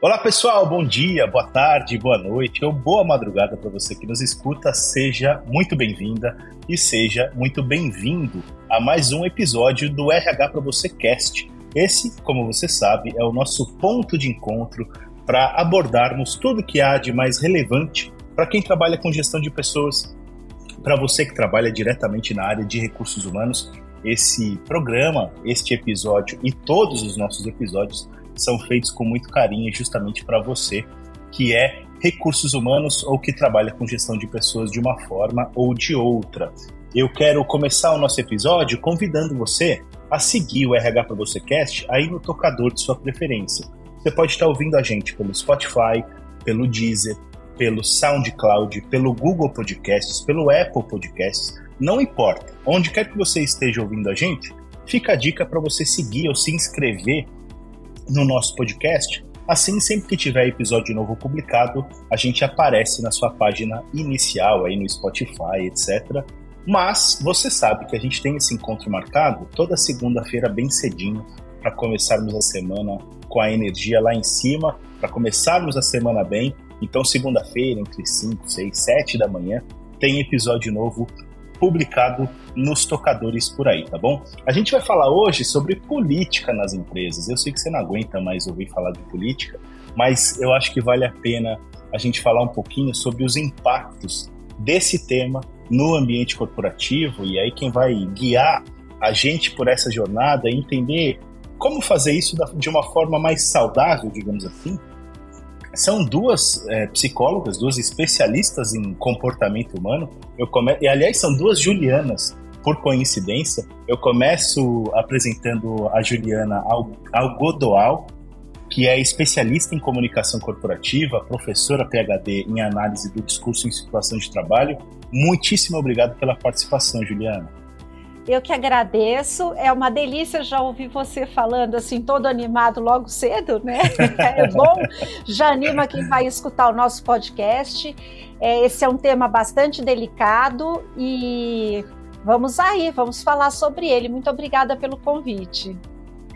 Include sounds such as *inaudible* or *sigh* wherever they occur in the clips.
Olá pessoal, bom dia, boa tarde, boa noite ou boa madrugada para você que nos escuta. Seja muito bem-vinda e seja muito bem-vindo a mais um episódio do RH para você Cast. Esse, como você sabe, é o nosso ponto de encontro para abordarmos tudo que há de mais relevante para quem trabalha com gestão de pessoas, para você que trabalha diretamente na área de recursos humanos. Esse programa, este episódio e todos os nossos episódios são feitos com muito carinho justamente para você que é recursos humanos ou que trabalha com gestão de pessoas de uma forma ou de outra. Eu quero começar o nosso episódio convidando você a seguir o RH para você Cast aí no tocador de sua preferência. Você pode estar ouvindo a gente pelo Spotify, pelo Deezer, pelo SoundCloud, pelo Google Podcasts, pelo Apple Podcasts, não importa. Onde quer que você esteja ouvindo a gente, fica a dica para você seguir ou se inscrever no nosso podcast. Assim, sempre que tiver episódio novo publicado, a gente aparece na sua página inicial aí no Spotify, etc. Mas você sabe que a gente tem esse encontro marcado toda segunda-feira bem cedinho para começarmos a semana com a energia lá em cima, para começarmos a semana bem. Então, segunda-feira, entre 5, 6, 7 da manhã, tem episódio novo publicado nos tocadores por aí, tá bom? A gente vai falar hoje sobre política nas empresas. Eu sei que você não aguenta mais ouvir falar de política, mas eu acho que vale a pena a gente falar um pouquinho sobre os impactos desse tema no ambiente corporativo e aí quem vai guiar a gente por essa jornada é entender como fazer isso de uma forma mais saudável, digamos assim, são duas é, psicólogas, duas especialistas em comportamento humano. Eu come... E, aliás, são duas Julianas, por coincidência. Eu começo apresentando a Juliana Algodoal, que é especialista em comunicação corporativa, professora PhD em análise do discurso em situação de trabalho. Muitíssimo obrigado pela participação, Juliana. Eu que agradeço. É uma delícia já ouvir você falando assim, todo animado logo cedo, né? *laughs* É bom, já anima quem vai escutar o nosso podcast. É, esse é um tema bastante delicado e vamos aí, vamos falar sobre ele. Muito obrigada pelo convite.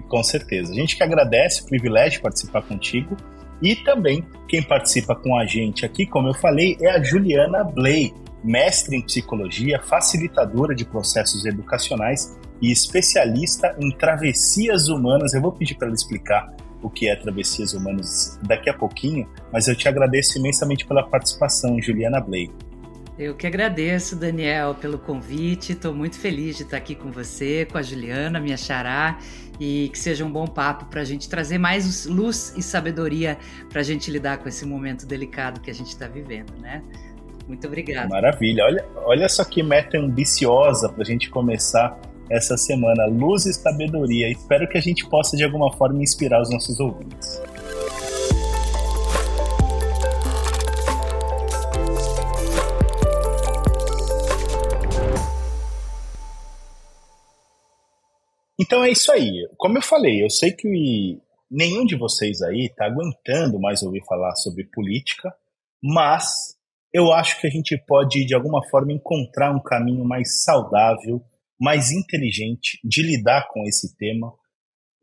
Com certeza. A gente que agradece o privilégio de participar contigo. E também quem participa com a gente aqui, como eu falei, é a Juliana Blay mestre em psicologia, facilitadora de processos educacionais e especialista em travessias humanas. Eu vou pedir para ela explicar o que é travessias humanas daqui a pouquinho, mas eu te agradeço imensamente pela participação, Juliana Blay. Eu que agradeço, Daniel, pelo convite. Estou muito feliz de estar aqui com você, com a Juliana, minha xará, e que seja um bom papo para a gente trazer mais luz e sabedoria para a gente lidar com esse momento delicado que a gente está vivendo, né? Muito obrigado. Maravilha. Olha, olha só que meta ambiciosa para a gente começar essa semana. Luz e sabedoria. Espero que a gente possa, de alguma forma, inspirar os nossos ouvintes. Então é isso aí. Como eu falei, eu sei que nenhum de vocês aí está aguentando mais ouvir falar sobre política, mas eu acho que a gente pode, de alguma forma, encontrar um caminho mais saudável, mais inteligente de lidar com esse tema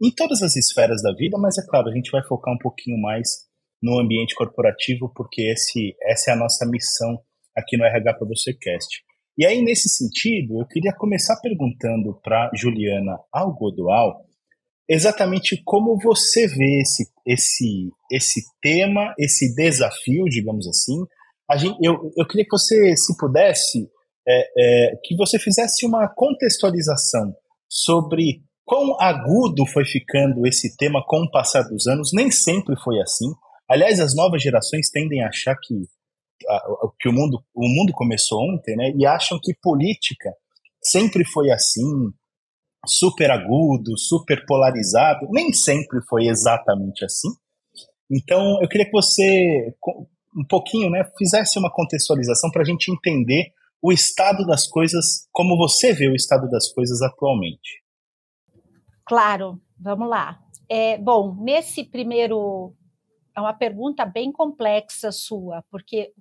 em todas as esferas da vida, mas é claro, a gente vai focar um pouquinho mais no ambiente corporativo, porque esse, essa é a nossa missão aqui no RH para você Cast. E aí, nesse sentido, eu queria começar perguntando para Juliana Algodoal exatamente como você vê esse, esse, esse tema, esse desafio, digamos assim, gente, eu, eu queria que você, se pudesse, é, é, que você fizesse uma contextualização sobre quão agudo foi ficando esse tema com o passar dos anos. Nem sempre foi assim. Aliás, as novas gerações tendem a achar que, a, que o, mundo, o mundo começou ontem, né? E acham que política sempre foi assim, super agudo, super polarizado. Nem sempre foi exatamente assim. Então, eu queria que você um pouquinho, né, fizesse uma contextualização para a gente entender o estado das coisas, como você vê o estado das coisas atualmente. Claro, vamos lá. É, bom, nesse primeiro. É uma pergunta bem complexa sua, porque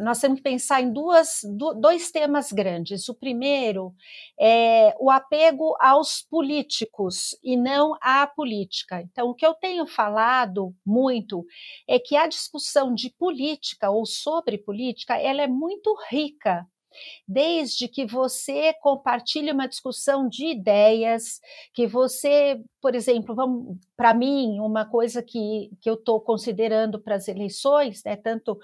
nós temos que pensar em duas, dois temas grandes. O primeiro é o apego aos políticos e não à política. Então, o que eu tenho falado muito é que a discussão de política ou sobre política ela é muito rica desde que você compartilhe uma discussão de ideias, que você, por exemplo, para mim, uma coisa que, que eu estou considerando para as eleições, né, tanto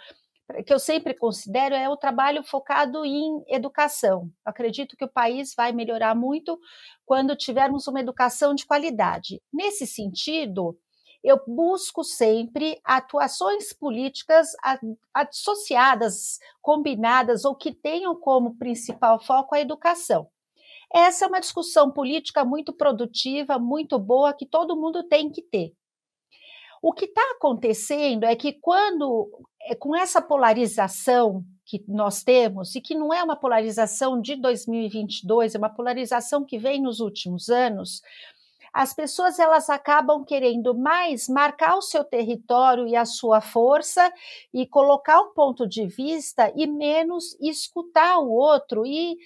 que eu sempre considero é o trabalho focado em educação. Acredito que o país vai melhorar muito quando tivermos uma educação de qualidade. Nesse sentido, eu busco sempre atuações políticas associadas, combinadas ou que tenham como principal foco a educação. Essa é uma discussão política muito produtiva, muito boa, que todo mundo tem que ter. O que está acontecendo é que quando, é, com essa polarização que nós temos, e que não é uma polarização de 2022, é uma polarização que vem nos últimos anos, as pessoas elas acabam querendo mais marcar o seu território e a sua força e colocar um ponto de vista e menos escutar o outro. E,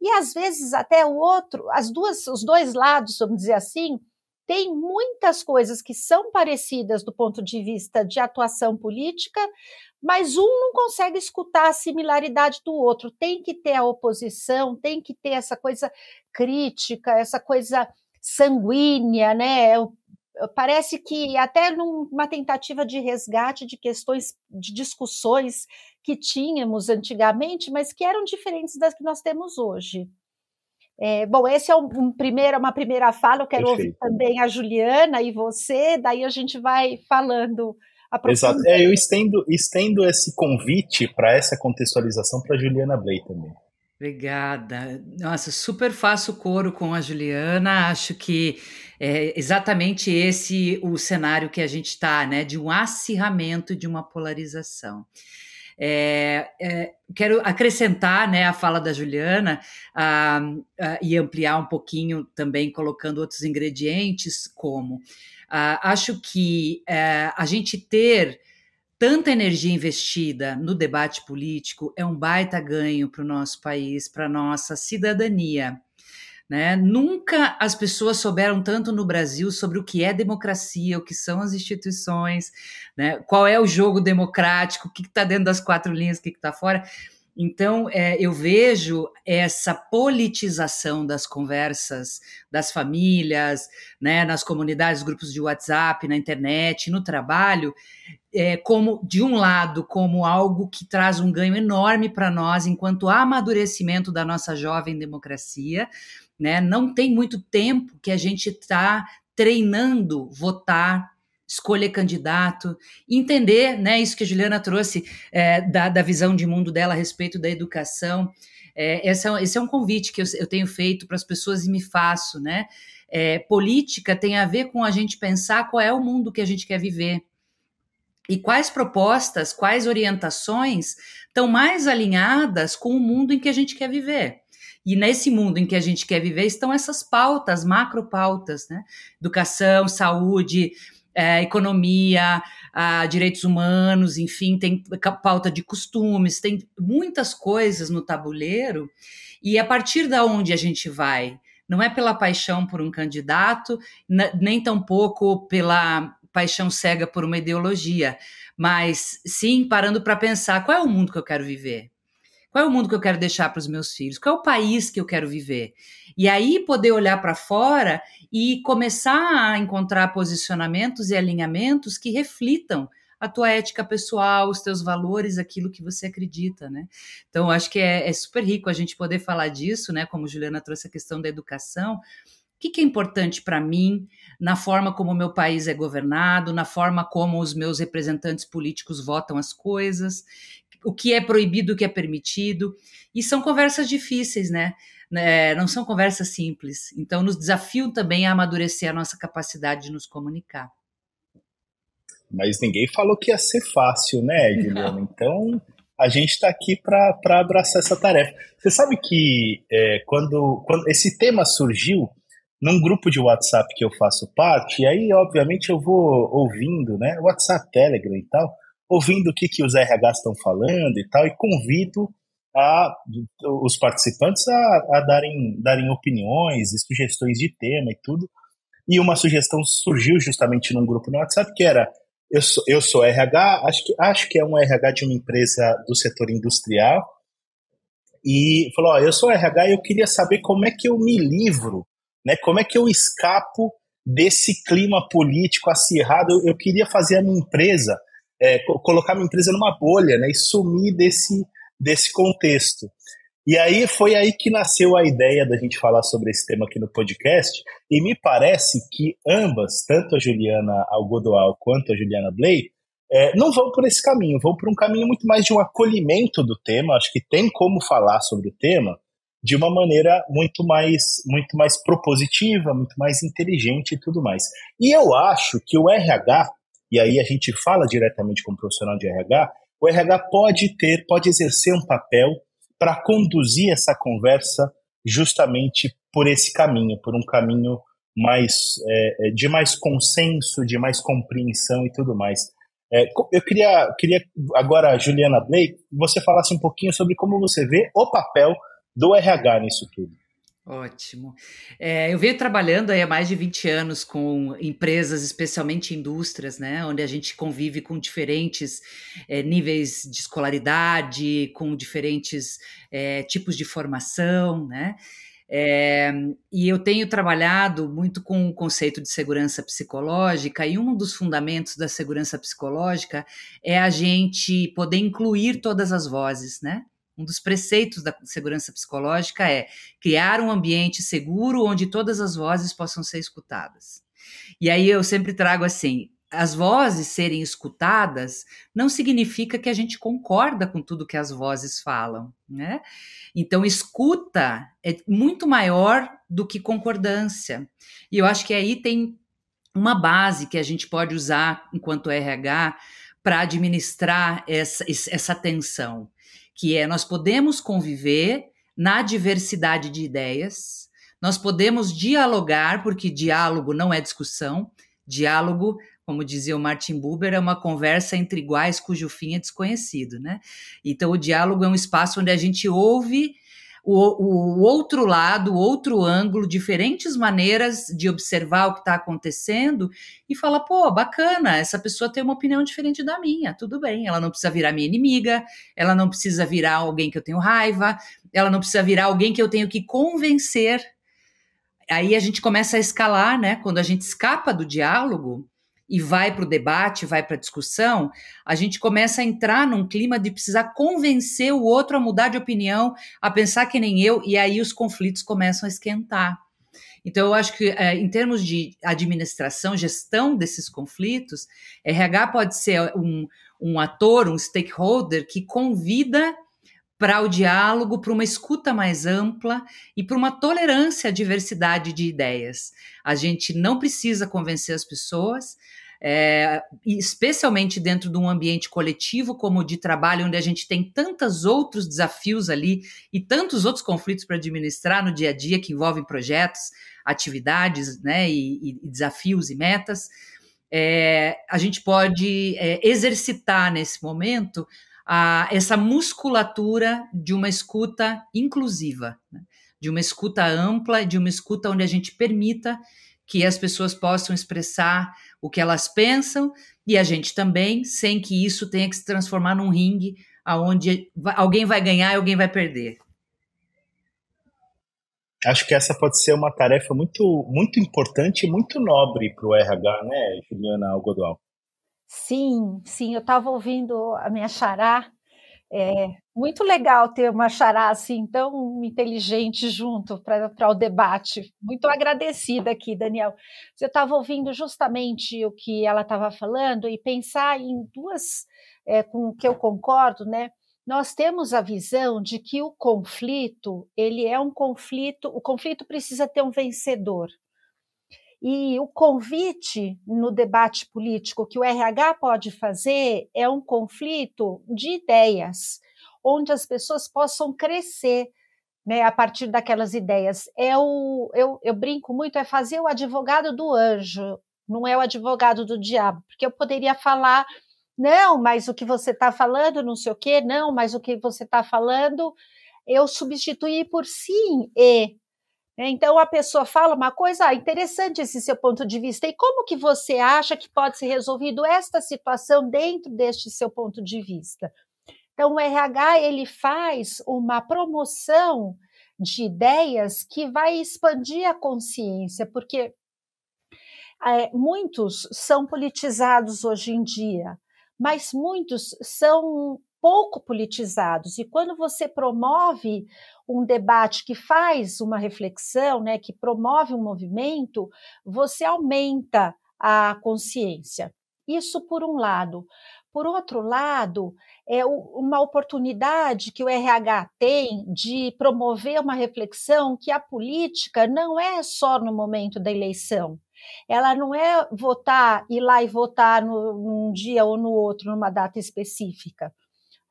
e às vezes até o outro, as duas, os dois lados, vamos dizer assim, tem muitas coisas que são parecidas do ponto de vista de atuação política, mas um não consegue escutar a similaridade do outro. Tem que ter a oposição, tem que ter essa coisa crítica, essa coisa sanguínea, né? Parece que até numa tentativa de resgate de questões, de discussões que tínhamos antigamente, mas que eram diferentes das que nós temos hoje. É, bom, esse é um, um primeiro, uma primeira fala. Eu quero Perfeito. ouvir também a Juliana e você, daí a gente vai falando. Exato. É, eu estendo, estendo esse convite para essa contextualização para a Juliana Blay também. Obrigada. Nossa, super faço coro com a Juliana. Acho que é exatamente esse o cenário que a gente está, né? De um acirramento, de uma polarização. É, é, quero acrescentar né, a fala da Juliana ah, ah, e ampliar um pouquinho também, colocando outros ingredientes, como ah, acho que é, a gente ter tanta energia investida no debate político é um baita ganho para o nosso país, para a nossa cidadania. Né? Nunca as pessoas souberam tanto no Brasil sobre o que é democracia, o que são as instituições, né? qual é o jogo democrático, o que está dentro das quatro linhas, o que está fora. Então, é, eu vejo essa politização das conversas das famílias, né, nas comunidades, grupos de WhatsApp, na internet, no trabalho, é, como, de um lado, como algo que traz um ganho enorme para nós, enquanto amadurecimento da nossa jovem democracia. Né? Não tem muito tempo que a gente está treinando votar escolher candidato, entender, né, isso que a Juliana trouxe é, da, da visão de mundo dela a respeito da educação. É, esse, é, esse é um convite que eu, eu tenho feito para as pessoas e me faço, né? É, política tem a ver com a gente pensar qual é o mundo que a gente quer viver. E quais propostas, quais orientações estão mais alinhadas com o mundo em que a gente quer viver. E nesse mundo em que a gente quer viver estão essas pautas, macro pautas, né? Educação, saúde, é, economia, a direitos humanos, enfim, tem pauta de costumes, tem muitas coisas no tabuleiro, e a partir da onde a gente vai? Não é pela paixão por um candidato, nem tampouco pela paixão cega por uma ideologia, mas sim parando para pensar qual é o mundo que eu quero viver. Qual é o mundo que eu quero deixar para os meus filhos? Qual é o país que eu quero viver? E aí poder olhar para fora e começar a encontrar posicionamentos e alinhamentos que reflitam a tua ética pessoal, os teus valores, aquilo que você acredita, né? Então, acho que é, é super rico a gente poder falar disso, né? Como Juliana trouxe a questão da educação. O que, que é importante para mim na forma como o meu país é governado, na forma como os meus representantes políticos votam as coisas, o que é proibido, o que é permitido. E são conversas difíceis, né? né? Não são conversas simples. Então, nos desafiam também a amadurecer a nossa capacidade de nos comunicar. Mas ninguém falou que ia ser fácil, né, *laughs* Juliana? Então, a gente está aqui para abraçar essa tarefa. Você sabe que é, quando, quando esse tema surgiu num grupo de WhatsApp que eu faço parte, e aí, obviamente, eu vou ouvindo, né? WhatsApp, Telegram e tal ouvindo o que, que os RH estão falando e tal, e convido a, os participantes a, a darem, darem opiniões e sugestões de tema e tudo. E uma sugestão surgiu justamente num grupo no WhatsApp que era eu sou, eu sou RH, acho que, acho que é um RH de uma empresa do setor industrial, e falou: ó, eu sou RH e eu queria saber como é que eu me livro, né? Como é que eu escapo desse clima político acirrado? Eu, eu queria fazer a minha empresa, é, colocar minha empresa numa bolha, né? E sumir desse, desse contexto. E aí foi aí que nasceu a ideia da gente falar sobre esse tema aqui no podcast. E me parece que ambas, tanto a Juliana Algodoal quanto a Juliana Blay, é, não vão por esse caminho, vão por um caminho muito mais de um acolhimento do tema. Acho que tem como falar sobre o tema de uma maneira muito mais, muito mais propositiva, muito mais inteligente e tudo mais. E eu acho que o RH, e aí a gente fala diretamente como profissional de RH, o RH pode ter, pode exercer um papel para conduzir essa conversa justamente por esse caminho, por um caminho mais é, é, de mais consenso, de mais compreensão e tudo mais. É, eu queria, queria agora, Juliana Blake, você falasse um pouquinho sobre como você vê o papel do RH nisso tudo. Ótimo. É, eu venho trabalhando há mais de 20 anos com empresas, especialmente indústrias, né, onde a gente convive com diferentes é, níveis de escolaridade, com diferentes é, tipos de formação, né? É, e eu tenho trabalhado muito com o conceito de segurança psicológica, e um dos fundamentos da segurança psicológica é a gente poder incluir todas as vozes, né? Um dos preceitos da segurança psicológica é criar um ambiente seguro onde todas as vozes possam ser escutadas. E aí eu sempre trago assim: as vozes serem escutadas não significa que a gente concorda com tudo que as vozes falam, né? Então, escuta é muito maior do que concordância. E eu acho que aí tem uma base que a gente pode usar enquanto RH para administrar essa, essa tensão que é nós podemos conviver na diversidade de ideias, nós podemos dialogar, porque diálogo não é discussão, diálogo, como dizia o Martin Buber, é uma conversa entre iguais cujo fim é desconhecido, né? Então o diálogo é um espaço onde a gente ouve o, o outro lado, o outro ângulo, diferentes maneiras de observar o que está acontecendo e falar, pô, bacana, essa pessoa tem uma opinião diferente da minha, tudo bem, ela não precisa virar minha inimiga, ela não precisa virar alguém que eu tenho raiva, ela não precisa virar alguém que eu tenho que convencer. Aí a gente começa a escalar, né? Quando a gente escapa do diálogo, e vai para o debate, vai para a discussão, a gente começa a entrar num clima de precisar convencer o outro a mudar de opinião, a pensar que nem eu, e aí os conflitos começam a esquentar. Então, eu acho que, é, em termos de administração, gestão desses conflitos, RH pode ser um, um ator, um stakeholder que convida para o diálogo, para uma escuta mais ampla e para uma tolerância à diversidade de ideias. A gente não precisa convencer as pessoas, é, especialmente dentro de um ambiente coletivo como o de trabalho, onde a gente tem tantos outros desafios ali e tantos outros conflitos para administrar no dia a dia que envolvem projetos, atividades, né, e, e desafios e metas. É, a gente pode é, exercitar nesse momento a, essa musculatura de uma escuta inclusiva, né? de uma escuta ampla, de uma escuta onde a gente permita que as pessoas possam expressar o que elas pensam e a gente também, sem que isso tenha que se transformar num ringue aonde alguém vai ganhar e alguém vai perder. Acho que essa pode ser uma tarefa muito, muito importante e muito nobre para o RH, né, Juliana Algodual? Sim, sim, eu estava ouvindo a minha xará. É muito legal ter uma xará assim tão inteligente junto para o debate. Muito agradecida aqui, Daniel. Eu estava ouvindo justamente o que ela estava falando e pensar em duas, é, com o que eu concordo, né? Nós temos a visão de que o conflito, ele é um conflito, o conflito precisa ter um vencedor. E o convite no debate político que o RH pode fazer é um conflito de ideias, onde as pessoas possam crescer né, a partir daquelas ideias. É o, eu, eu brinco muito, é fazer o advogado do anjo, não é o advogado do diabo, porque eu poderia falar não, mas o que você está falando, não sei o quê, não, mas o que você está falando, eu substituí por sim e. Né? Então a pessoa fala uma coisa, ah, interessante esse seu ponto de vista. E como que você acha que pode ser resolvido esta situação dentro deste seu ponto de vista? Então o RH ele faz uma promoção de ideias que vai expandir a consciência, porque é, muitos são politizados hoje em dia mas muitos são pouco politizados. E quando você promove um debate que faz uma reflexão, né, que promove um movimento, você aumenta a consciência. Isso por um lado. Por outro lado, é uma oportunidade que o RH tem de promover uma reflexão que a política não é só no momento da eleição. Ela não é votar, ir lá e votar no, num dia ou no outro, numa data específica.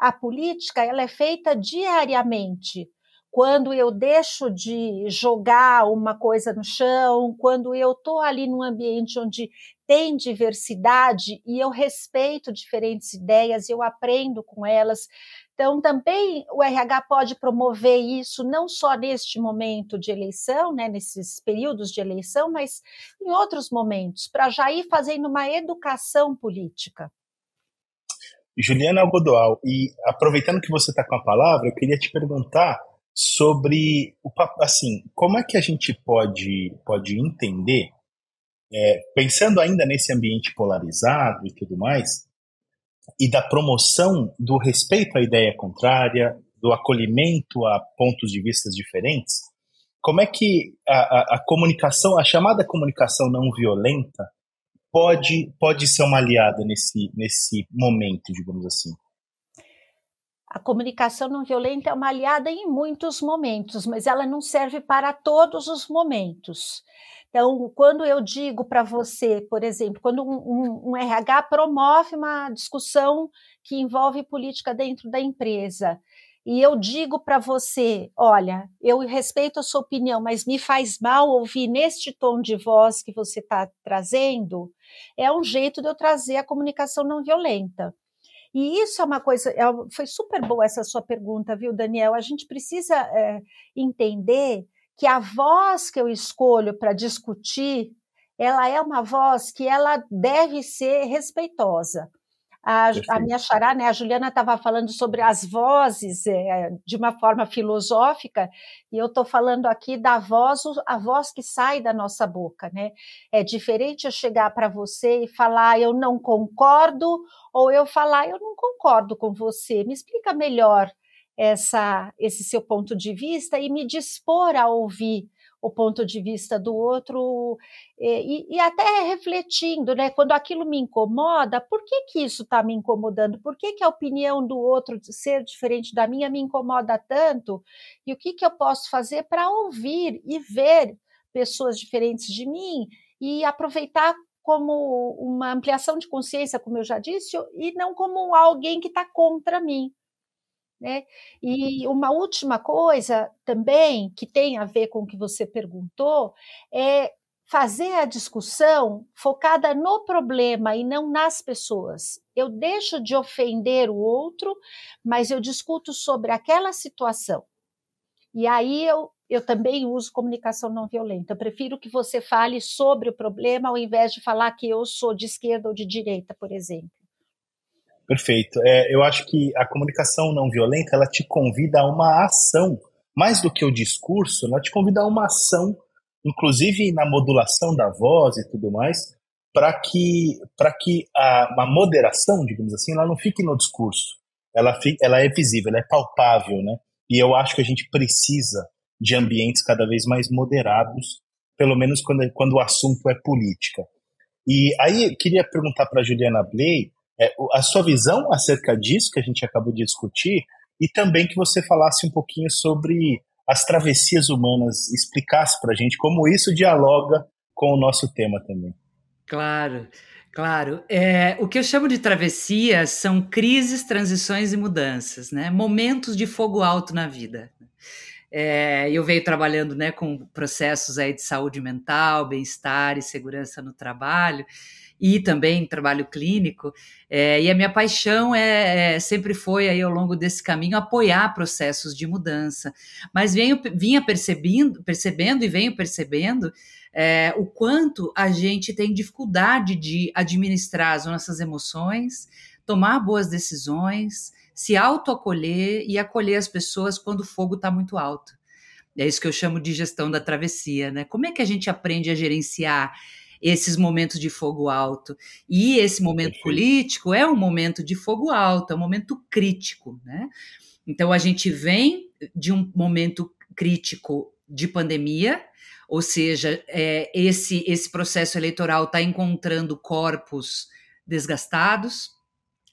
A política ela é feita diariamente. Quando eu deixo de jogar uma coisa no chão, quando eu estou ali num ambiente onde tem diversidade e eu respeito diferentes ideias, eu aprendo com elas, então, também o RH pode promover isso não só neste momento de eleição, né, nesses períodos de eleição, mas em outros momentos, para já ir fazendo uma educação política. Juliana Algodoal, e aproveitando que você está com a palavra, eu queria te perguntar sobre o assim, como é que a gente pode, pode entender, é, pensando ainda nesse ambiente polarizado e tudo mais, e da promoção do respeito à ideia contrária, do acolhimento a pontos de vista diferentes, como é que a, a, a, comunicação, a chamada comunicação não violenta, pode, pode ser uma aliada nesse, nesse momento, digamos assim? A comunicação não violenta é uma aliada em muitos momentos, mas ela não serve para todos os momentos. Então, quando eu digo para você, por exemplo, quando um, um, um, RH promove uma discussão que envolve política dentro da empresa, e eu digo para você, olha, eu respeito a sua opinião, mas me faz mal ouvir neste tom de voz que você está trazendo, é um jeito de eu trazer a comunicação não violenta. E isso é uma coisa, é, foi super boa essa sua pergunta, viu, Daniel? A gente precisa é, entender que a voz que eu escolho para discutir, ela é uma voz que ela deve ser respeitosa. A, a, minha xará, né, a Juliana estava falando sobre as vozes é, de uma forma filosófica, e eu estou falando aqui da voz, a voz que sai da nossa boca, né? É diferente eu chegar para você e falar eu não concordo, ou eu falar eu não concordo com você, me explica melhor essa, esse seu ponto de vista e me dispor a ouvir o ponto de vista do outro e, e, até refletindo, né? Quando aquilo me incomoda, por que que isso está me incomodando? Por que que a opinião do outro ser diferente da minha me incomoda tanto? E o que que eu posso fazer para ouvir e ver pessoas diferentes de mim e aproveitar como uma ampliação de consciência, como eu já disse, e não como alguém que está contra mim. Né? E uma última coisa também que tem a ver com o que você perguntou é fazer a discussão focada no problema e não nas pessoas. Eu deixo de ofender o outro, mas eu discuto sobre aquela situação. E aí eu, eu também uso comunicação não violenta. Eu prefiro que você fale sobre o problema ao invés de falar que eu sou de esquerda ou de direita, por exemplo. Perfeito. É, eu acho que a comunicação não violenta ela te convida a uma ação, mais do que o discurso, ela te convida a uma ação, inclusive na modulação da voz e tudo mais, para que para que a, a, moderação, digamos assim, ela não fique no discurso. Ela, ela é visível, ela é palpável, né? E eu acho que a gente precisa de ambientes cada vez mais moderados, pelo menos quando, quando o assunto é política. E aí queria perguntar para Juliana Bley é, a sua visão acerca disso que a gente acabou de discutir e também que você falasse um pouquinho sobre as travessias humanas, explicasse para a gente como isso dialoga com o nosso tema também. Claro, claro. É, o que eu chamo de travessias são crises, transições e mudanças, né? Momentos de fogo alto na vida. É, eu venho trabalhando né, com processos aí de saúde mental, bem-estar e segurança no trabalho. e também trabalho clínico, é, e a minha paixão é, é, sempre foi aí ao longo desse caminho apoiar processos de mudança. Mas venho, vinha percebendo, percebendo e venho percebendo é, o quanto a gente tem dificuldade de administrar as nossas emoções, tomar boas decisões, se autoacolher e acolher as pessoas quando o fogo está muito alto. É isso que eu chamo de gestão da travessia, né? Como é que a gente aprende a gerenciar esses momentos de fogo alto. E esse momento político é um momento de fogo alto, é um momento crítico, né? Então a gente vem de um momento crítico de pandemia, ou seja, é, esse, esse processo eleitoral está encontrando corpos desgastados,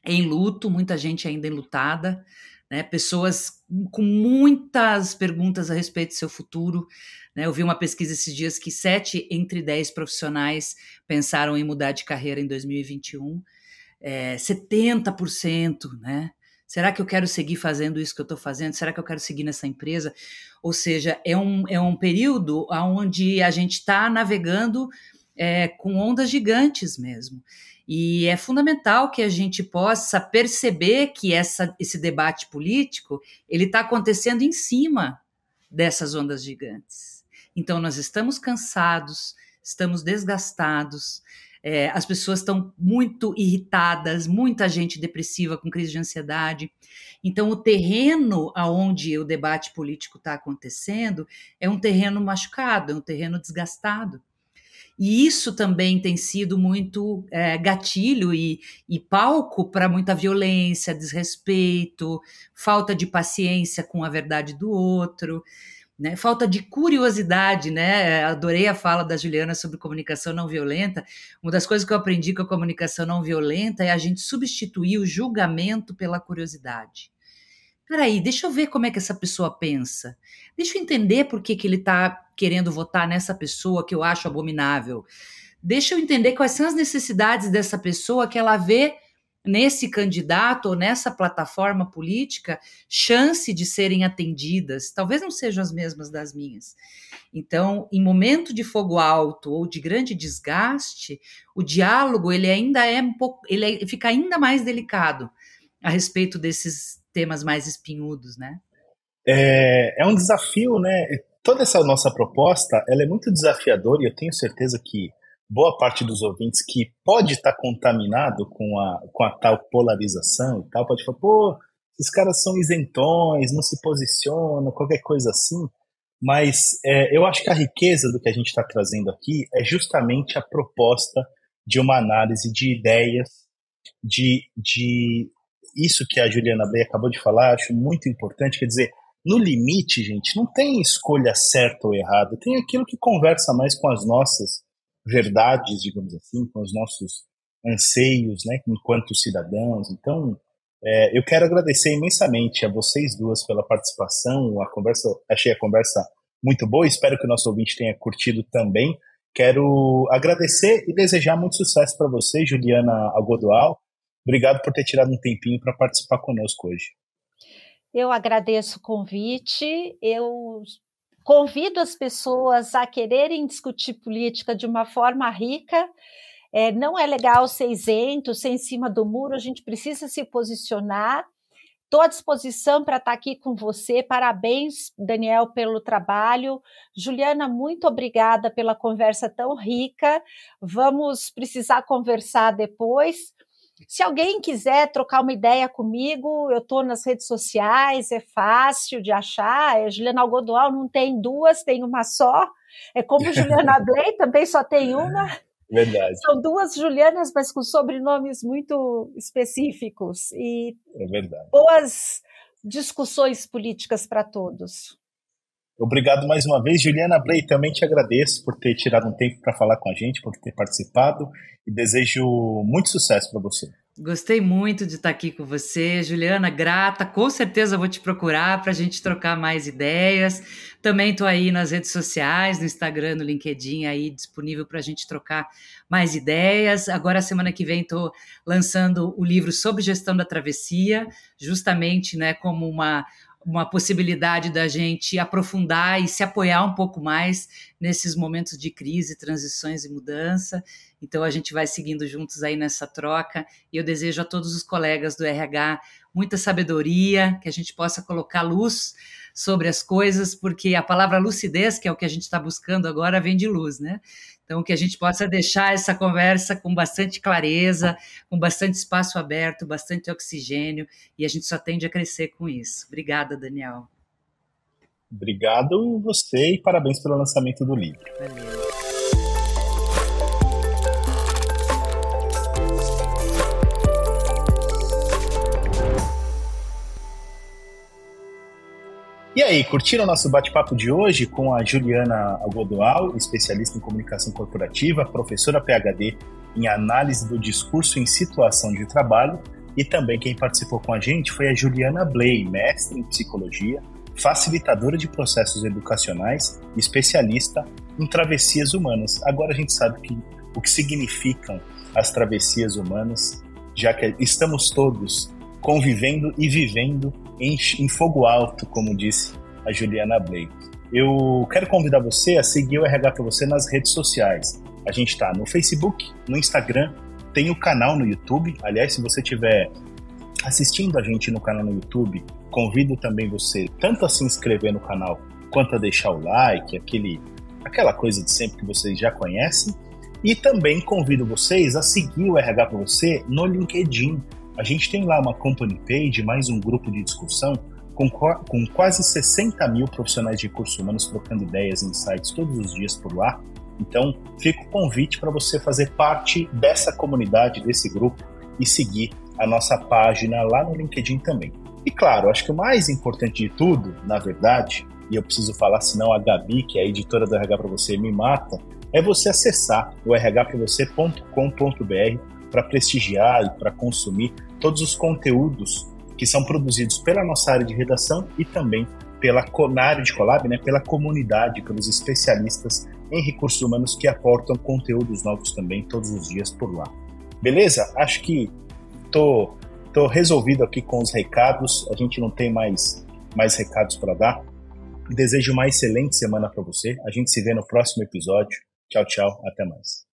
em luto, muita gente ainda enlutada, né? pessoas com muitas perguntas a respeito do seu futuro, né? Eu vi uma pesquisa esses dias que sete entre dez profissionais pensaram em mudar de carreira em 2021. É, 70%, né? Será que eu quero seguir fazendo isso que eu estou fazendo? Será que eu quero seguir nessa empresa? Ou seja, é um, é um período onde a gente está navegando é, com ondas gigantes mesmo. E é fundamental que a gente possa perceber que essa, esse debate político ele está acontecendo em cima dessas ondas gigantes. Então, nós estamos cansados, estamos desgastados, é, as pessoas estão muito irritadas, muita gente depressiva com crise de ansiedade. Então, o terreno aonde o debate político está acontecendo é um terreno machucado, é um terreno desgastado. E isso também tem sido muito é, gatilho e, e palco para muita violência, desrespeito, falta de paciência com a verdade do outro. Né? Falta de curiosidade, né? Adorei a fala da Juliana sobre comunicação não violenta. Uma das coisas que eu aprendi com a comunicação não violenta é a gente substituir o julgamento pela curiosidade. Peraí, deixa eu ver como é que essa pessoa pensa. Deixa eu entender por que, que ele está querendo votar nessa pessoa que eu acho abominável. Deixa eu entender quais são as necessidades dessa pessoa que ela vê nesse candidato ou nessa plataforma política chance de serem atendidas, talvez não sejam as mesmas das minhas. Então, em momento de fogo alto ou de grande desgaste, o diálogo ele ainda é um pouco, ele é, fica ainda mais delicado a respeito desses temas mais espinhudos, né? É, é um desafio, né? Toda essa nossa proposta, ela é muito desafiadora e eu tenho certeza que boa parte dos ouvintes que pode estar contaminado com a, com a tal polarização e tal, pode falar, pô, esses caras são isentões, não se posicionam, qualquer coisa assim. Mas é, eu acho que a riqueza do que a gente está trazendo aqui é justamente a proposta de uma análise de ideias, de, de isso que a Juliana Bey acabou de falar, acho muito importante. Quer dizer, no limite, gente, não tem escolha certa ou errada, tem aquilo que conversa mais com as nossas verdades, digamos assim, com os nossos anseios, né, enquanto cidadãos. Então, é, eu quero agradecer imensamente a vocês duas pela participação. A conversa, achei a conversa muito boa. Espero que o nosso ouvinte tenha curtido também. Quero agradecer e desejar muito sucesso para você, Juliana Algodoal. Obrigado por ter tirado um tempinho para participar conosco hoje. Eu agradeço o convite. Eu convido as pessoas a quererem discutir política de uma forma rica. É, não é legal ser isento, ser em cima do muro, a gente precisa se posicionar. Estou à disposição para estar tá aqui com você. Parabéns, Daniel, pelo trabalho. Juliana, muito obrigada pela conversa tão rica. Vamos precisar conversar depois. Se alguém quiser trocar uma ideia comigo, eu estou nas redes sociais, é fácil de achar. É Juliana Algodoal não tem duas, tem uma só. É como *laughs* Juliana Blay, também só tem uma. Verdade. São duas Julianas, mas com sobrenomes muito específicos. E é verdade. boas discussões políticas para todos. Obrigado mais uma vez, Juliana Blay. Também te agradeço por ter tirado um tempo para falar com a gente, por ter participado e desejo muito sucesso para você. Gostei muito de estar aqui com você, Juliana. Grata, com certeza vou te procurar para a gente trocar mais ideias. Também estou aí nas redes sociais, no Instagram, no LinkedIn, aí disponível para a gente trocar mais ideias. Agora, semana que vem, estou lançando o livro sobre gestão da travessia, justamente, né, como uma uma possibilidade da gente aprofundar e se apoiar um pouco mais nesses momentos de crise, transições e mudança. Então a gente vai seguindo juntos aí nessa troca e eu desejo a todos os colegas do RH muita sabedoria, que a gente possa colocar luz sobre as coisas, porque a palavra lucidez, que é o que a gente está buscando agora, vem de luz, né? Então, que a gente possa deixar essa conversa com bastante clareza, com bastante espaço aberto, bastante oxigênio, e a gente só tende a crescer com isso. Obrigada, Daniel. Obrigado você e parabéns pelo lançamento do livro. Valeu. E aí, curtiram o nosso bate-papo de hoje com a Juliana Algodoal, especialista em comunicação corporativa, professora PhD em análise do discurso em situação de trabalho, e também quem participou com a gente foi a Juliana Bley, mestre em psicologia, facilitadora de processos educacionais, especialista em travessias humanas. Agora a gente sabe que, o que significam as travessias humanas, já que estamos todos convivendo e vivendo em, em fogo alto, como disse a Juliana Blake. Eu quero convidar você a seguir o RH para você nas redes sociais. A gente está no Facebook, no Instagram, tem o canal no YouTube. Aliás, se você estiver assistindo a gente no canal no YouTube, convido também você tanto a se inscrever no canal quanto a deixar o like, aquele, aquela coisa de sempre que vocês já conhecem. E também convido vocês a seguir o RH para você no LinkedIn. A gente tem lá uma company page, mais um grupo de discussão com, com quase 60 mil profissionais de recursos humanos trocando ideias e insights todos os dias por lá. Então, fica o convite para você fazer parte dessa comunidade, desse grupo e seguir a nossa página lá no LinkedIn também. E claro, acho que o mais importante de tudo, na verdade, e eu preciso falar, senão a Gabi, que é a editora do RH para você, me mata, é você acessar o rhpravocê.com.br para prestigiar e para consumir todos os conteúdos que são produzidos pela nossa área de redação e também pela área de Colab, né, pela comunidade, pelos especialistas em recursos humanos que aportam conteúdos novos também todos os dias por lá. Beleza? Acho que tô, tô resolvido aqui com os recados. A gente não tem mais, mais recados para dar. Desejo uma excelente semana para você. A gente se vê no próximo episódio. Tchau, tchau. Até mais.